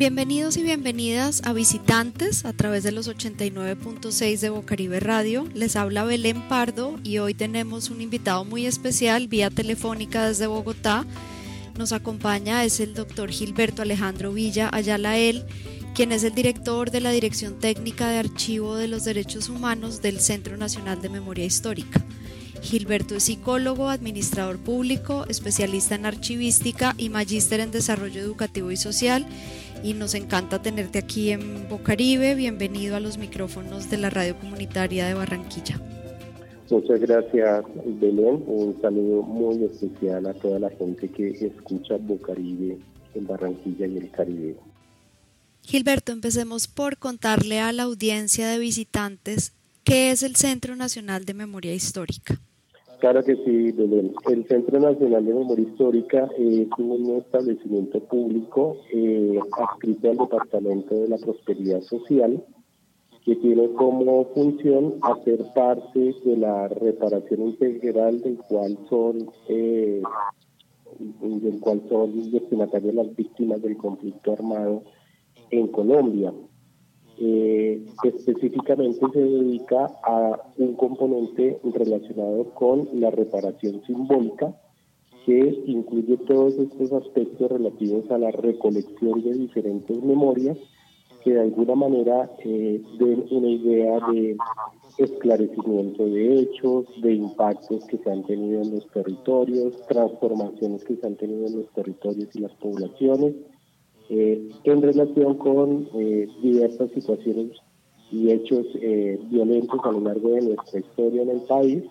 Bienvenidos y bienvenidas a visitantes a través de los 89.6 de Bocaribe Radio. Les habla Belén Pardo y hoy tenemos un invitado muy especial vía telefónica desde Bogotá. Nos acompaña es el doctor Gilberto Alejandro Villa Ayala él, quien es el director de la Dirección Técnica de Archivo de los Derechos Humanos del Centro Nacional de Memoria Histórica. Gilberto es psicólogo, administrador público, especialista en archivística y magíster en desarrollo educativo y social y nos encanta tenerte aquí en Bocaribe. Bienvenido a los micrófonos de la radio comunitaria de Barranquilla. Muchas gracias, Belén. Un saludo muy especial a toda la gente que escucha Bocaribe en Barranquilla y el Caribe. Gilberto, empecemos por contarle a la audiencia de visitantes qué es el Centro Nacional de Memoria Histórica. Claro que sí, El Centro Nacional de Memoria Histórica es un establecimiento público eh, adscrito al Departamento de la Prosperidad Social que tiene como función hacer parte de la reparación integral del cual son eh, del cual son destinatarias las víctimas del conflicto armado en Colombia eh, específicamente se dedica a un componente relacionado con la reparación simbólica, que incluye todos estos aspectos relativos a la recolección de diferentes memorias que de alguna manera eh, den una idea de esclarecimiento de hechos, de impactos que se han tenido en los territorios, transformaciones que se han tenido en los territorios y las poblaciones, eh, en relación con eh, diversas situaciones y hechos eh, violentos a lo largo de nuestra historia en el país,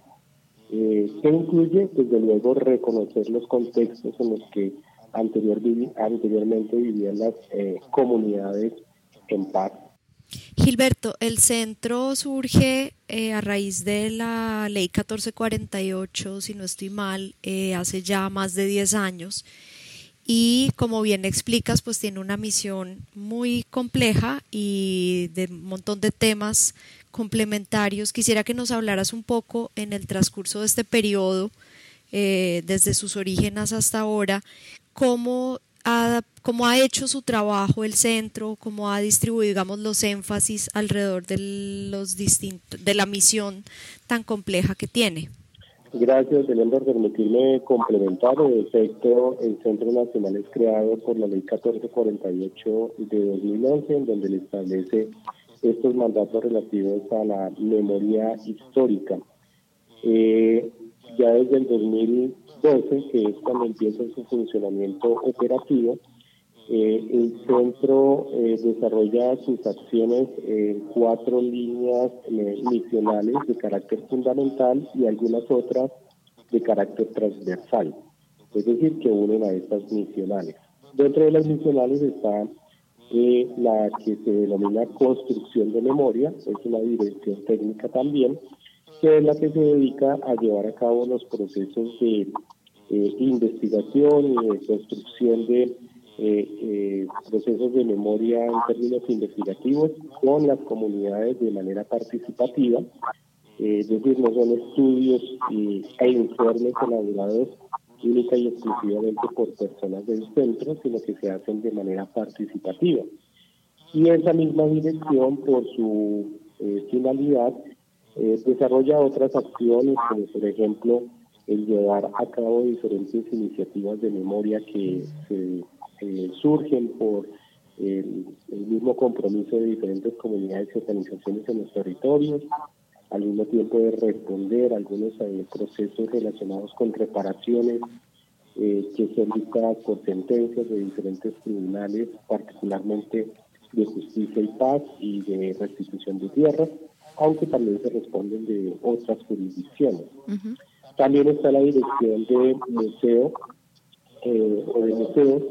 que incluye, desde luego, reconocer los contextos en los que anterior, anteriormente vivían las comunidades en paz. Gilberto, el centro surge a raíz de la ley 1448, si no estoy mal, hace ya más de 10 años y como bien explicas, pues tiene una misión muy compleja y de un montón de temas complementarios. Quisiera que nos hablaras un poco en el transcurso de este periodo, eh, desde sus orígenes hasta ahora, cómo ha, cómo ha hecho su trabajo el centro, cómo ha distribuido, digamos, los énfasis alrededor de, los distintos, de la misión tan compleja que tiene. Gracias, Belén, por permitirme complementar. En efecto, el Centro Nacional es creado por la Ley 1448 de 2011, en donde le establece estos mandatos relativos a la memoria histórica. Eh, ya desde el 2012, que es cuando empieza su funcionamiento operativo, eh, el centro eh, desarrolla sus acciones en cuatro líneas eh, misionales de carácter fundamental y algunas otras de carácter transversal, es decir, que unen a estas misionales. Dentro de las misionales está la que se denomina construcción de memoria, es una dirección técnica también, que es la que se dedica a llevar a cabo los procesos de investigación y de construcción de eh, eh, procesos de memoria en términos investigativos con las comunidades de manera participativa, eh, es decir, no son estudios y, e informes elaborados única y exclusivamente por personas del centro, sino que se hacen de manera participativa. Y esa misma dirección, por su eh, finalidad, desarrolla otras acciones, como por ejemplo el llevar a cabo diferentes iniciativas de memoria que se eh, surgen por el, mismo compromiso de diferentes comunidades y organizaciones en los territorios, al mismo tiempo de responder a algunos eh, procesos relacionados con reparaciones eh, que son dictadas por sentencias de diferentes tribunales, particularmente de justicia y paz y de restitución de tierras, aunque también se responden de otras jurisdicciones. También está la dirección de museo o de museos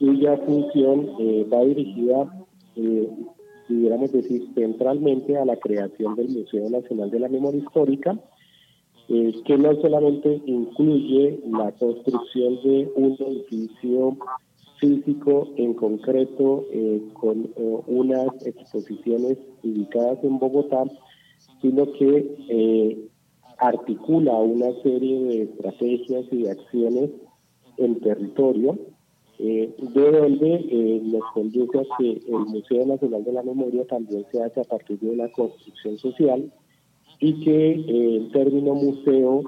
cuya función eh, va dirigida, eh, decir, centralmente a la creación del Museo Nacional de la Memoria Histórica, eh, que no solamente incluye la construcción de un edificio físico en concreto con unas exposiciones ubicadas en Bogotá, sino que articula una serie de estrategias y de acciones en territorio de donde nos conduce a que el Museo Nacional de la Memoria también se hace a partir de una construcción social y que el término museo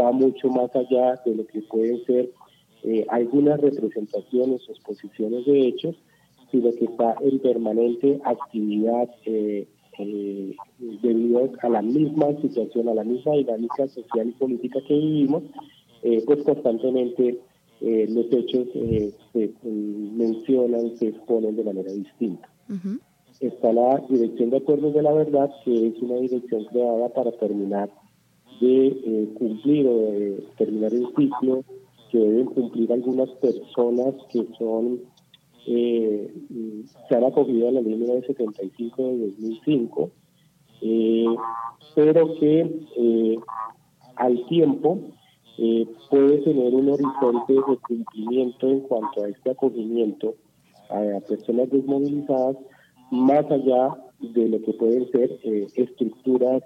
va mucho más allá de lo que pueden ser algunas representaciones o exposiciones de hechos, sino que está en permanente actividad eh, eh, debido a la misma situación, a la misma dinámica social y política que vivimos, eh, pues constantemente los hechos se mencionan, se exponen de manera distinta. Está la Dirección de Acuerdos de la Verdad, que es una dirección creada para terminar de cumplir o de terminar el ciclo que deben cumplir algunas personas que son eh, se han acogido a la ley 975 de 2005, eh, pero que eh, al tiempo eh, puede tener un horizonte de cumplimiento en cuanto a este acogimiento a, personas desmovilizadas, más allá de lo que pueden ser estructuras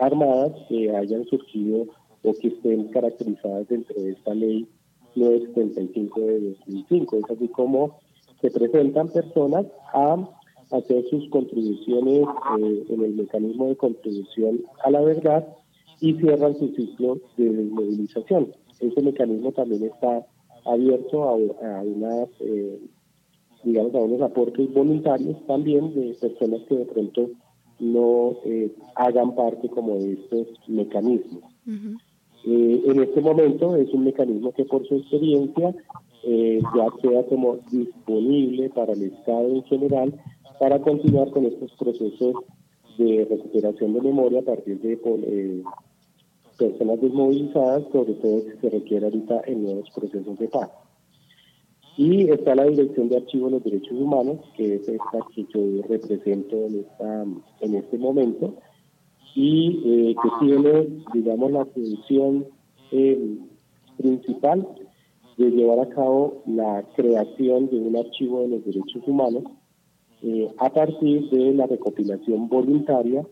armadas que hayan surgido o que estén caracterizadas dentro de esta ley 975 de 2005. Es así como se presentan personas a hacer sus contribuciones eh, en el mecanismo de contribución a la verdad y cierran su ciclo de desmovilización. Ese mecanismo también está abierto a, unas, eh, digamos, a unos aportes voluntarios también de personas que de pronto no eh, hagan parte como de estos mecanismos. Eh, en este momento es un mecanismo que por su experiencia eh, ya queda como disponible para el Estado en general para continuar con estos procesos de recuperación de memoria a partir de eh, personas desmovilizadas, sobre todo si se requiere ahorita en nuevos procesos de paz. Y está la Dirección de Archivos de los Derechos Humanos, que es esta que yo represento en, esta, en este momento, y eh, que tiene, digamos, la función eh, principal de llevar a cabo la creación de un archivo de los derechos humanos eh, a partir de la recopilación voluntaria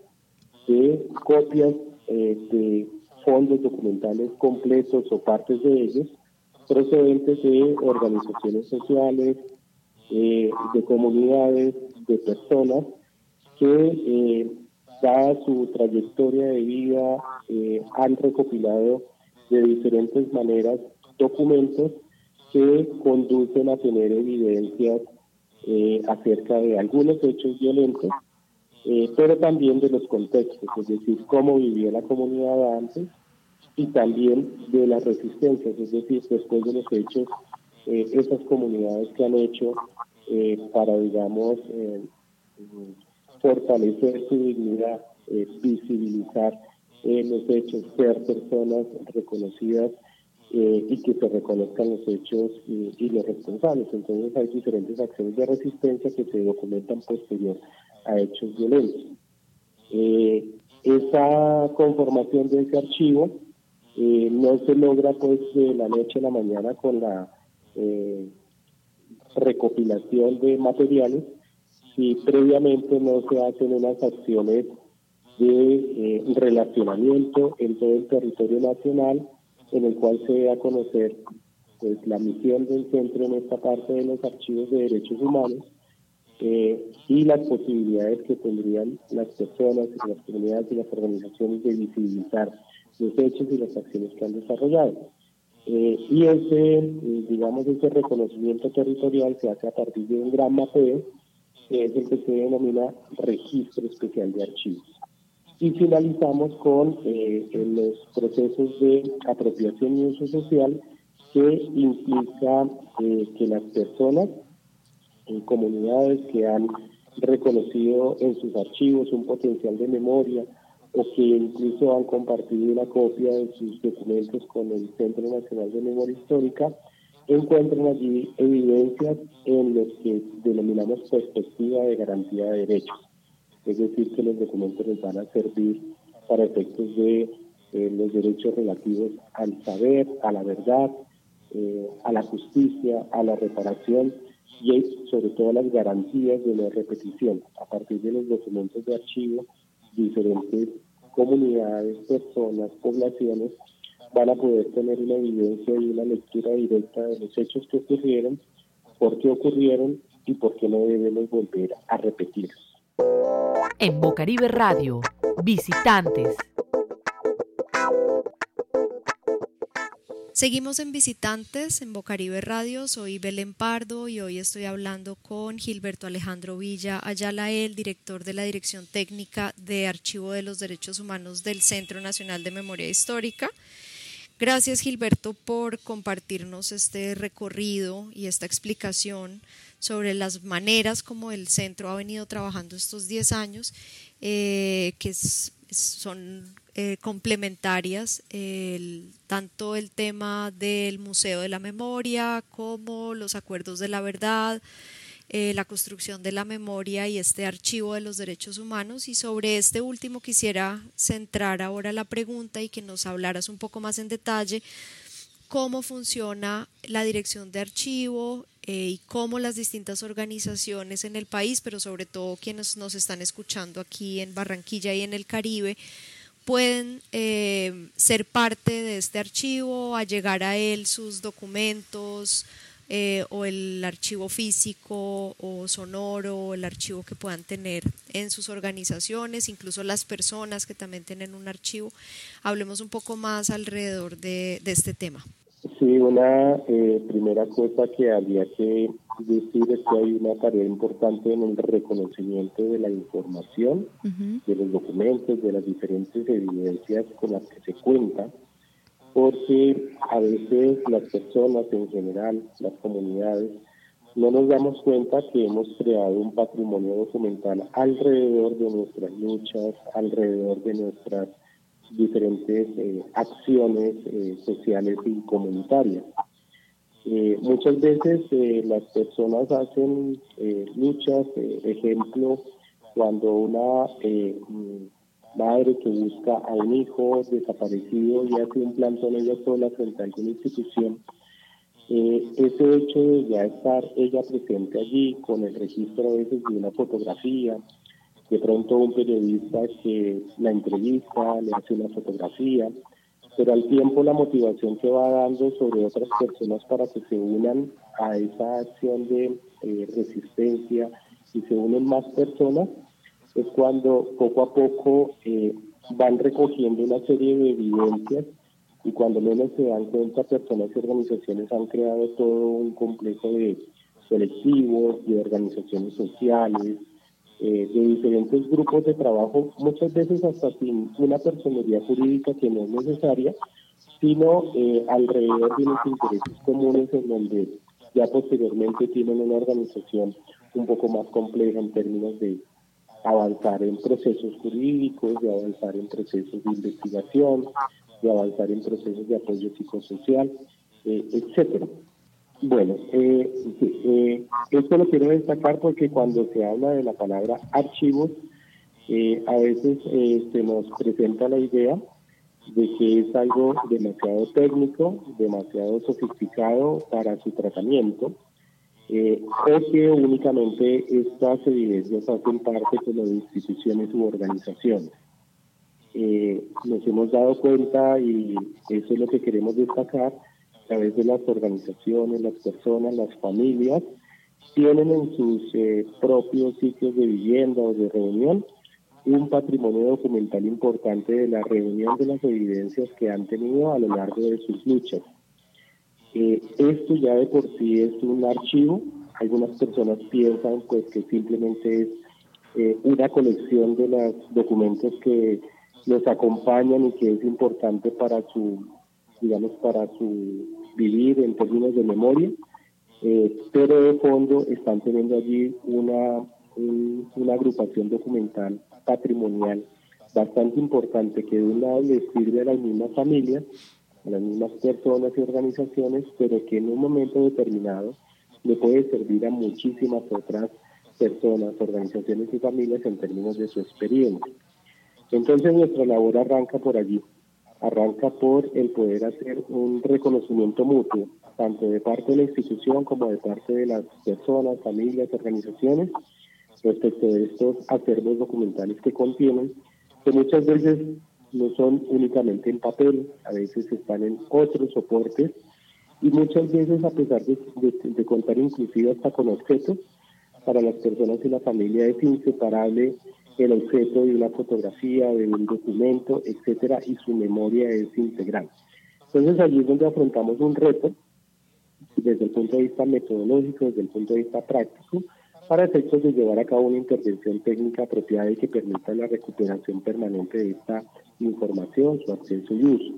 de copias de fondos documentales completos o partes de ellos procedentes de organizaciones sociales, de comunidades, de personas que dada su trayectoria de vida, eh, han recopilado de diferentes maneras documentos que conducen a tener evidencias eh, acerca de algunos hechos violentos, eh, pero también de los contextos, es decir, cómo vivía la comunidad antes y también de las resistencias, es decir, después de los hechos, esas comunidades que han hecho para, digamos, fortalecer su dignidad, eh, visibilizar eh, los hechos, ser personas reconocidas eh, y que se reconozcan los hechos y, los responsables. Entonces hay diferentes acciones de resistencia que se documentan posterior a hechos violentos. esa conformación de ese archivo no se logra pues de la noche a la mañana con la recopilación de materiales, si previamente no se hacen unas acciones de eh, relacionamiento en todo el territorio nacional, en el cual se dé a conocer pues, la misión del centro en esta parte de los archivos de derechos humanos eh, y las posibilidades que tendrían las personas, las comunidades y las organizaciones de visibilizar los hechos y las acciones que han desarrollado. Eh, y ese, digamos, ese reconocimiento territorial se hace a partir de un gran mapeo que es el que se denomina registro especial de archivos. Y finalizamos con eh, los procesos de apropiación y uso social que implica eh, que las personas en comunidades que han reconocido en sus archivos un potencial de memoria o que incluso han compartido una copia de sus documentos con el Centro Nacional de Memoria Histórica, encuentran allí evidencias en los que denominamos perspectiva de garantía de derechos. Es decir, que los documentos les van a servir para efectos de eh, los derechos relativos al saber, a la verdad, eh, a la justicia, a la reparación y sobre todo las garantías de no repetición. A partir de los documentos de archivo, diferentes comunidades, personas, poblaciones van a poder tener una evidencia y una lectura directa de los hechos que ocurrieron, por qué ocurrieron y por qué no debemos volver a repetirlos. En Bocaribe Radio, visitantes. Seguimos en Visitantes en Bocaribe Radio, soy Belén Pardo y hoy estoy hablando con Gilberto Alejandro Villa Ayala, el director de la Dirección Técnica de Archivo de los Derechos Humanos del Centro Nacional de Memoria Histórica. Gracias Gilberto por compartirnos este recorrido y esta explicación sobre las maneras como el centro ha venido trabajando estos 10 años, eh, que son eh, complementarias, tanto el tema del Museo de la Memoria como los acuerdos de la verdad, eh, la construcción de la memoria y este archivo de los derechos humanos. Y sobre este último quisiera centrar ahora la pregunta y que nos hablaras un poco más en detalle cómo funciona la dirección de archivo eh, y cómo las distintas organizaciones en el país, pero sobre todo quienes nos están escuchando aquí en Barranquilla y en el Caribe, pueden eh, ser parte de este archivo, a llegar a él sus documentos eh, o el archivo físico o sonoro el archivo que puedan tener en sus organizaciones, incluso las personas que también tienen un archivo. Hablemos un poco más alrededor de este tema. Sí, una eh, primera cosa que habría que decir es que hay una tarea importante en el reconocimiento de la información, de los documentos, de las diferentes evidencias con las que se cuenta, porque a veces las personas en general, las comunidades, no nos damos cuenta que hemos creado un patrimonio documental alrededor de nuestras luchas, alrededor de nuestras diferentes eh, acciones eh, sociales y comunitarias. Eh, muchas veces las personas hacen luchas, ejemplo, cuando una madre que busca a un hijo desaparecido y hace un plantón ella sola frente a alguna institución, ese hecho de ya estar ella presente allí con el registro a veces de una fotografía, de pronto un periodista que la entrevista, le hace una fotografía, pero al tiempo la motivación que va dando sobre otras personas para que se unan a esa acción de eh, resistencia y se unen más personas, es cuando poco a poco eh, van recogiendo una serie de evidencias y cuando menos se dan cuenta personas y organizaciones han creado todo un complejo de colectivos, de organizaciones sociales, eh, de diferentes grupos de trabajo, muchas veces hasta sin una personalidad jurídica que no es necesaria, sino eh, alrededor de unos intereses comunes en donde ya posteriormente tienen una organización un poco más compleja en términos de avanzar en procesos jurídicos, de avanzar en procesos de investigación, de avanzar en procesos de apoyo psicosocial, eh, etcétera. Bueno, eh, eh, esto lo quiero destacar porque cuando se habla de la palabra archivos, eh, a veces eh, se nos presenta la idea de que es algo demasiado técnico, demasiado sofisticado para su tratamiento, o que únicamente estas evidencias hacen parte como de instituciones u organizaciones. nos hemos dado cuenta, y eso es lo que queremos destacar, través de las organizaciones, las personas, las familias, tienen en sus eh, propios sitios de vivienda o de reunión un patrimonio documental importante de la reunión de las evidencias que han tenido a lo largo de sus luchas. Eh, esto ya de por sí es un archivo. Algunas personas piensan pues que simplemente es eh, una colección de los documentos que los acompañan y que es importante para su digamos, para su vivir en términos de memoria, eh, pero de fondo están teniendo allí una, una agrupación documental patrimonial bastante importante que de un lado les sirve a las mismas familias, a las mismas personas y organizaciones, pero que en un momento determinado le puede servir a muchísimas otras personas, organizaciones y familias en términos de su experiencia. Entonces nuestra labor arranca por allí, arranca por el poder hacer un reconocimiento mutuo, tanto de parte de la institución como de parte de las personas, familias, organizaciones, respecto de estos acervos documentales que contienen, que muchas veces no son únicamente en papel, a veces están en otros soportes y muchas veces a pesar de, contar inclusive hasta con objetos, para las personas y la familia es inseparable el objeto de una fotografía, de un documento, etcétera, y su memoria es integral. Entonces allí es donde afrontamos un reto desde el punto de vista metodológico, desde el punto de vista práctico, para efectos de llevar a cabo una intervención técnica apropiada y que permita la recuperación permanente de esta información, su acceso y uso.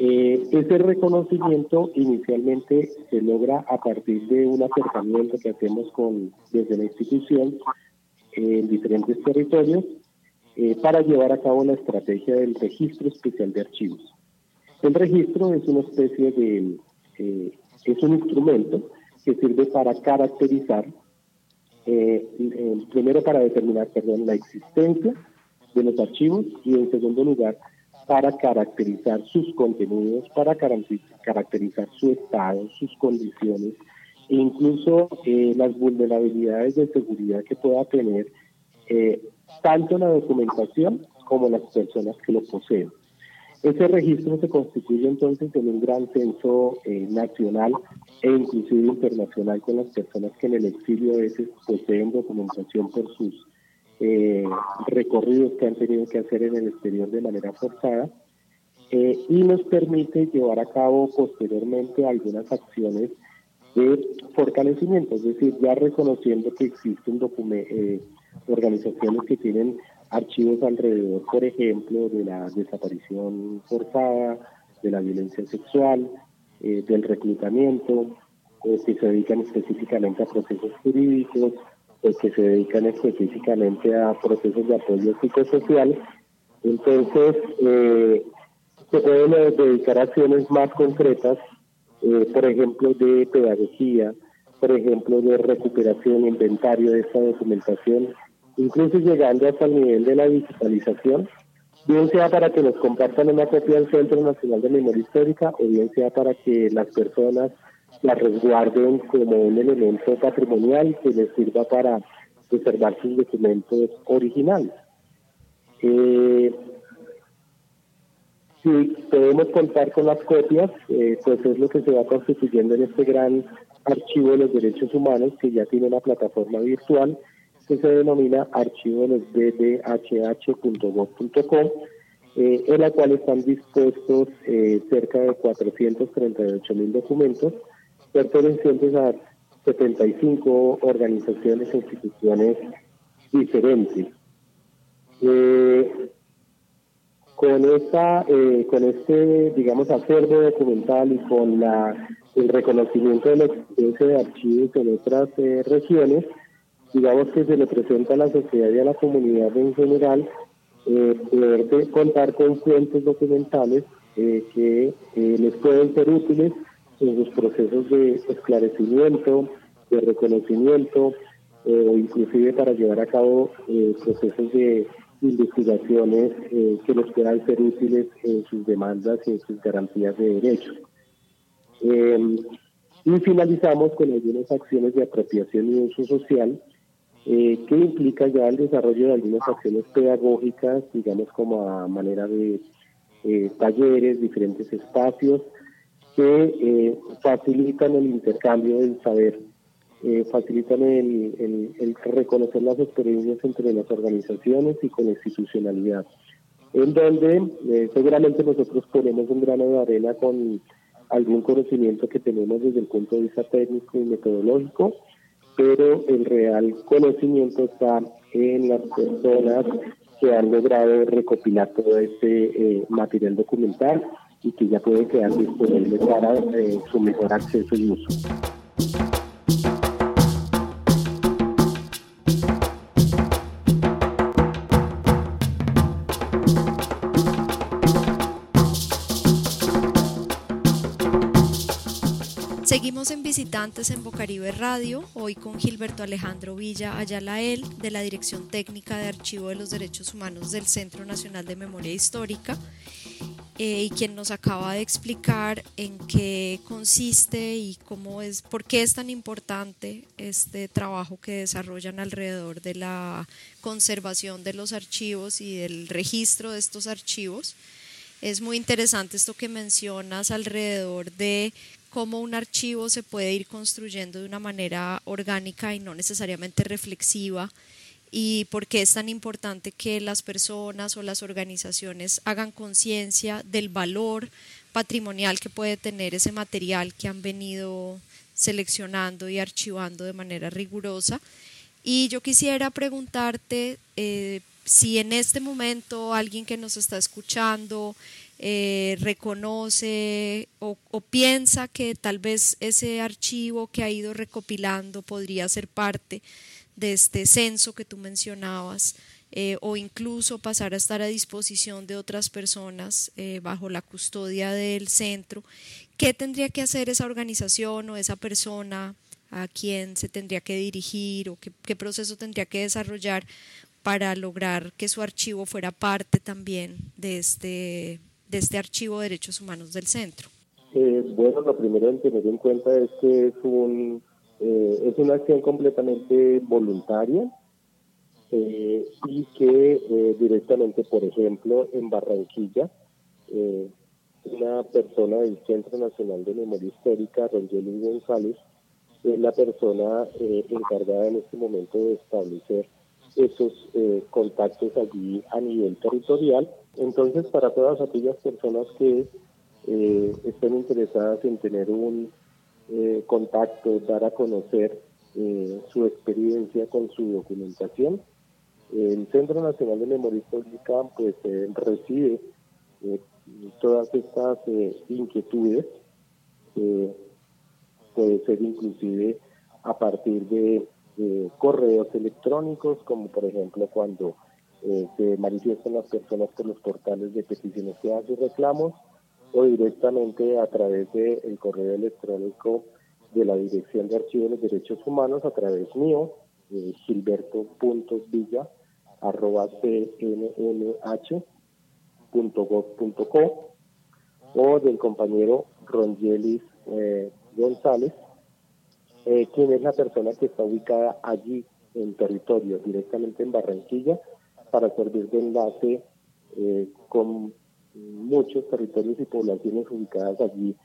Eh, ese reconocimiento inicialmente se logra a partir de un acercamiento que hacemos con, desde la institución en diferentes territorios eh, para llevar a cabo la estrategia del registro especial de archivos. El registro es una especie de, eh, es un instrumento que sirve para caracterizar, eh, primero para determinar, perdón, la existencia de los archivos y en segundo lugar para caracterizar sus contenidos, para caracterizar su estado, sus condiciones incluso eh, las vulnerabilidades de seguridad que pueda tener eh, tanto la documentación como las personas que lo poseen. Ese registro se constituye entonces en un gran censo eh, nacional e inclusive internacional con las personas que en el exilio a veces poseen documentación por sus eh, recorridos que han tenido que hacer en el exterior de manera forzada eh, y nos permite llevar a cabo posteriormente algunas acciones de fortalecimiento, es decir, ya reconociendo que existen eh, organizaciones que tienen archivos alrededor, por ejemplo, de la desaparición forzada, de la violencia sexual, eh, del reclutamiento, que se dedican específicamente a procesos jurídicos, pues, que se dedican específicamente a procesos de apoyo psicosocial. Entonces, eh, se pueden dedicar a acciones más concretas, eh, por ejemplo, de pedagogía, por ejemplo, de recuperación, inventario de esta documentación, incluso llegando hasta el nivel de la digitalización, bien sea para que nos compartan una copia del Centro Nacional de Memoria Histórica o bien sea para que las personas la resguarden como un elemento patrimonial que les sirva para preservar sus documentos originales. Eh, si podemos contar con las copias, eh, pues es lo que se va constituyendo en este gran archivo de los derechos humanos que ya tiene una plataforma virtual que se denomina archivo de los ddhh.gov.com, eh, en la cual están dispuestos eh, cerca de 438 mil documentos pertenecientes a 75 organizaciones e instituciones diferentes. Eh, con esta, eh, con este, digamos, acervo documental y con la, el reconocimiento de la existencia de archivos en otras eh, regiones, digamos que se le presenta a la sociedad y a la comunidad en general poder contar con fuentes documentales que les pueden ser útiles en sus procesos de esclarecimiento, de reconocimiento, eh, o inclusive para llevar a cabo eh, procesos de investigaciones eh, que les puedan ser útiles en sus demandas y en sus garantías de derechos. y finalizamos con algunas acciones de apropiación y uso social que implica ya el desarrollo de algunas acciones pedagógicas, digamos como a manera de talleres, diferentes espacios, que eh, facilitan el intercambio del saber, eh, facilitan el, reconocer las experiencias entre las organizaciones y con institucionalidad, en donde eh, seguramente nosotros ponemos un grano de arena con algún conocimiento que tenemos desde el punto de vista técnico y metodológico, pero el real conocimiento está en las personas que han logrado recopilar todo este material documental y que ya puede quedar disponible para eh, su mejor acceso y uso. Seguimos en Visitantes en Bocaribe Radio, hoy con Gilberto Alejandro Villa Ayalael, de la Dirección Técnica de Archivo de los Derechos Humanos del Centro Nacional de Memoria Histórica eh, y quien nos acaba de explicar en qué consiste y cómo es, por qué es tan importante este trabajo que desarrollan alrededor de la conservación de los archivos y del registro de estos archivos. Es muy interesante esto que mencionas alrededor de cómo un archivo se puede ir construyendo de una manera orgánica y no necesariamente reflexiva y por qué es tan importante que las personas o las organizaciones hagan conciencia del valor patrimonial que puede tener ese material que han venido seleccionando y archivando de manera rigurosa. Y yo quisiera preguntarte eh, si en este momento alguien que nos está escuchando eh, reconoce o, piensa que tal vez ese archivo que ha ido recopilando podría ser parte de este censo que tú mencionabas, eh, o incluso pasar a estar a disposición de otras personas eh, bajo la custodia del centro, ¿qué tendría que hacer esa organización o esa persona a quien se tendría que dirigir o qué, proceso tendría que desarrollar para lograr que su archivo fuera parte también de este, este archivo de derechos humanos del centro? Eh, bueno, lo primero en tener en cuenta es que es un eh, es una acción completamente voluntaria eh, y que directamente, por ejemplo, en Barranquilla, una persona del Centro Nacional de Memoria Histórica, Rangel González, es la persona encargada en este momento de establecer esos contactos allí a nivel territorial. Entonces, para todas aquellas personas que estén interesadas en tener un eh, contacto, dar a conocer eh, su experiencia con su documentación. El Centro Nacional de Memoria Histórica pues eh, recibe todas estas inquietudes, puede ser inclusive a partir de correos electrónicos, como por ejemplo cuando se manifiestan las personas por los portales de peticiones que hacen reclamos, o directamente a través del correo electrónico de la Dirección de Archivos de los Derechos Humanos a través mío, eh, gilberto.villa.cnnh.gov.co o del compañero Rongelis eh, González, eh, quien es la persona que está ubicada allí en territorio, directamente en Barranquilla, para servir de enlace eh, con muchos territorios y poblaciones ubicadas allí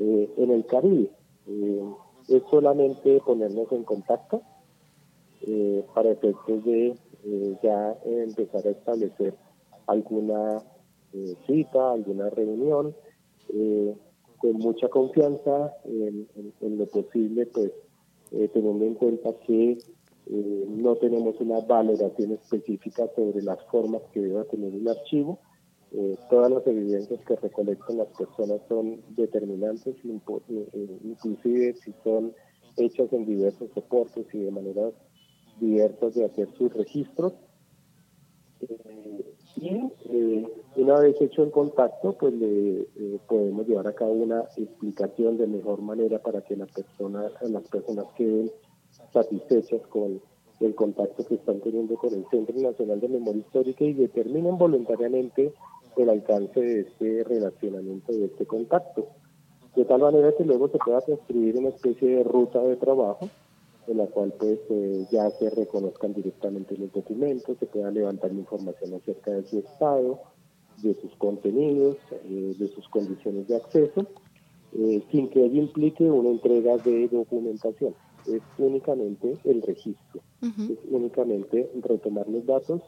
eh, en el Caribe. Eh, es solamente ponernos en contacto eh, para efectos de ya empezar a establecer alguna cita, alguna reunión, con mucha confianza en, lo posible, pues teniendo en cuenta que no tenemos una valoración específica sobre las formas que deba tener un archivo, eh, todas las evidencias que recolectan las personas son determinantes, eh, eh, inclusive si son hechas en diversos soportes y de maneras diversas de hacer sus registros. Y una vez hecho el contacto, pues le podemos llevar a cabo una explicación de mejor manera para que la persona, las personas queden satisfechas con el contacto que están teniendo con el Centro Nacional de Memoria Histórica y determinen voluntariamente el alcance de este relacionamiento, de este contacto, de tal manera que luego se pueda construir una especie de ruta de trabajo en la cual pues eh, ya se reconozcan directamente los documentos, se pueda levantar información acerca de su estado, de sus contenidos, eh, de sus condiciones de acceso, eh, sin que ello implique una entrega de documentación. Es únicamente el registro, es únicamente retomar los datos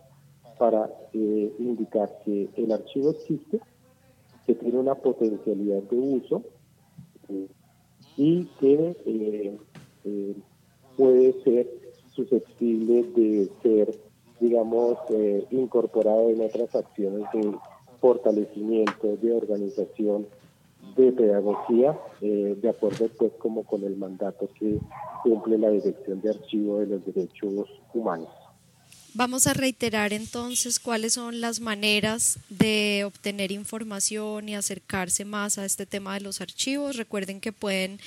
para indicar que el archivo existe, que tiene una potencialidad de uso y que puede ser susceptible de ser, digamos, incorporado en otras acciones de fortalecimiento, de organización, de pedagogía, de acuerdo pues como con el mandato que cumple la Dirección de Archivo de los Derechos Humanos. Vamos a reiterar entonces cuáles son las maneras de obtener información y acercarse más a este tema de los archivos. Recuerden que pueden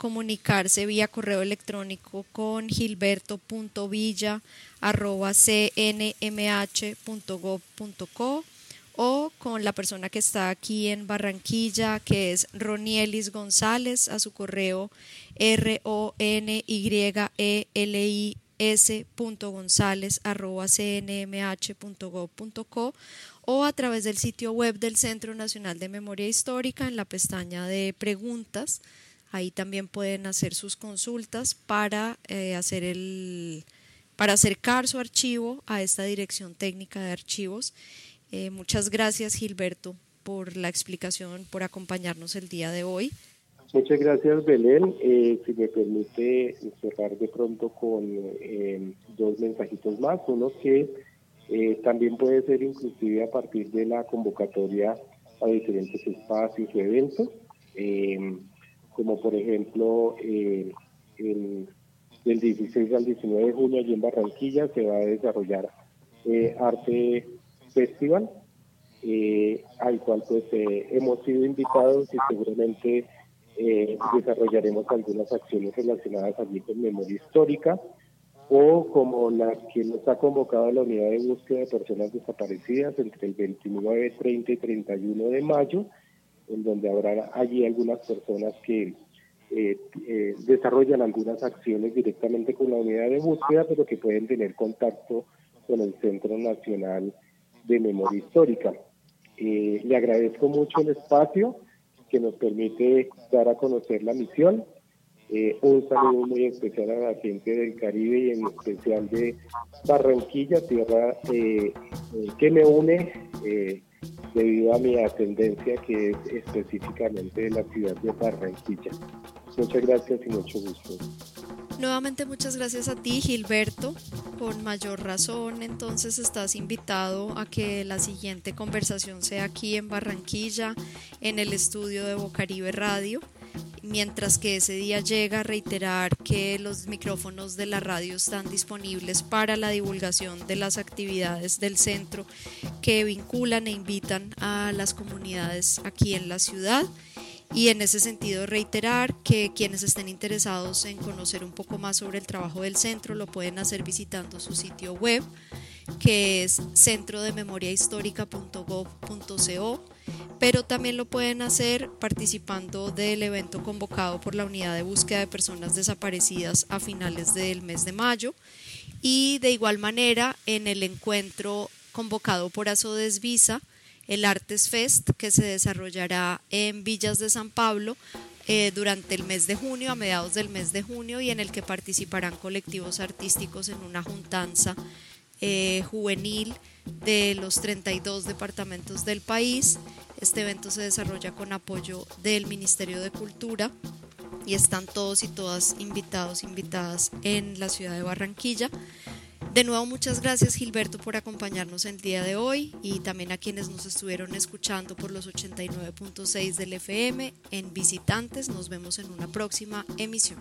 comunicarse vía correo electrónico con gilberto.villa.cnmh.gov.co o con la persona que está aquí en Barranquilla, que es Ronielis González, a su correo r o n y e l i s.gonzález.cnmh.gov.co o a través del sitio web del Centro Nacional de Memoria Histórica en la pestaña de preguntas. Ahí también pueden hacer sus consultas para eh, hacer el para acercar su archivo a esta dirección técnica de archivos. Eh, muchas gracias Gilberto por la explicación, por acompañarnos el día de hoy. Muchas gracias Belén. Eh, si me permite cerrar de pronto con eh, dos mensajitos más. Uno que también puede ser inclusive a partir de la convocatoria a diferentes espacios y eventos, como por ejemplo el del 16 al 19 de junio allí en Barranquilla se va a desarrollar eh, Arte Festival, eh, al cual pues eh, hemos sido invitados y seguramente desarrollaremos algunas acciones relacionadas allí con memoria histórica o como la que nos ha convocado la unidad de búsqueda de personas desaparecidas entre el 29, 30 y 31 de mayo, en donde habrá allí algunas personas que eh, eh, desarrollan algunas acciones directamente con la unidad de búsqueda, pero que pueden tener contacto con el Centro Nacional de Memoria Histórica. Eh, le agradezco mucho el espacio que nos permite dar a conocer la misión. un saludo muy especial a la gente del Caribe y en especial de Barranquilla, tierra que me une debido a mi ascendencia que es específicamente de la ciudad de Barranquilla. Muchas gracias y mucho gusto. Nuevamente muchas gracias a ti Gilberto. Con mayor razón entonces estás invitado a que la siguiente conversación sea aquí en Barranquilla, en el estudio de Bocaribe Radio. Mientras que ese día llega a reiterar que los micrófonos de la radio están disponibles para la divulgación de las actividades del centro que vinculan e invitan a las comunidades aquí en la ciudad y en ese sentido reiterar que quienes estén interesados en conocer un poco más sobre el trabajo del centro lo pueden hacer visitando su sitio web que es centrodememoriahistórica.gov.co pero también lo pueden hacer participando del evento convocado por la Unidad de Búsqueda de Personas Desaparecidas a finales del mes de mayo y de igual manera en el encuentro convocado por Asodesvisa el Artes Fest, que se desarrollará en Villas de San Pablo eh, durante el mes de junio, a mediados del mes de junio, y en el que participarán colectivos artísticos en una juntanza eh, juvenil de los 32 departamentos del país. Este evento se desarrolla con apoyo del Ministerio de Cultura y están todos y todas invitados, invitadas en la ciudad de Barranquilla. De nuevo, muchas gracias Gilberto por acompañarnos el día de hoy y también a quienes nos estuvieron escuchando por los 89.6 del FM en Visitantes. Nos vemos en una próxima emisión.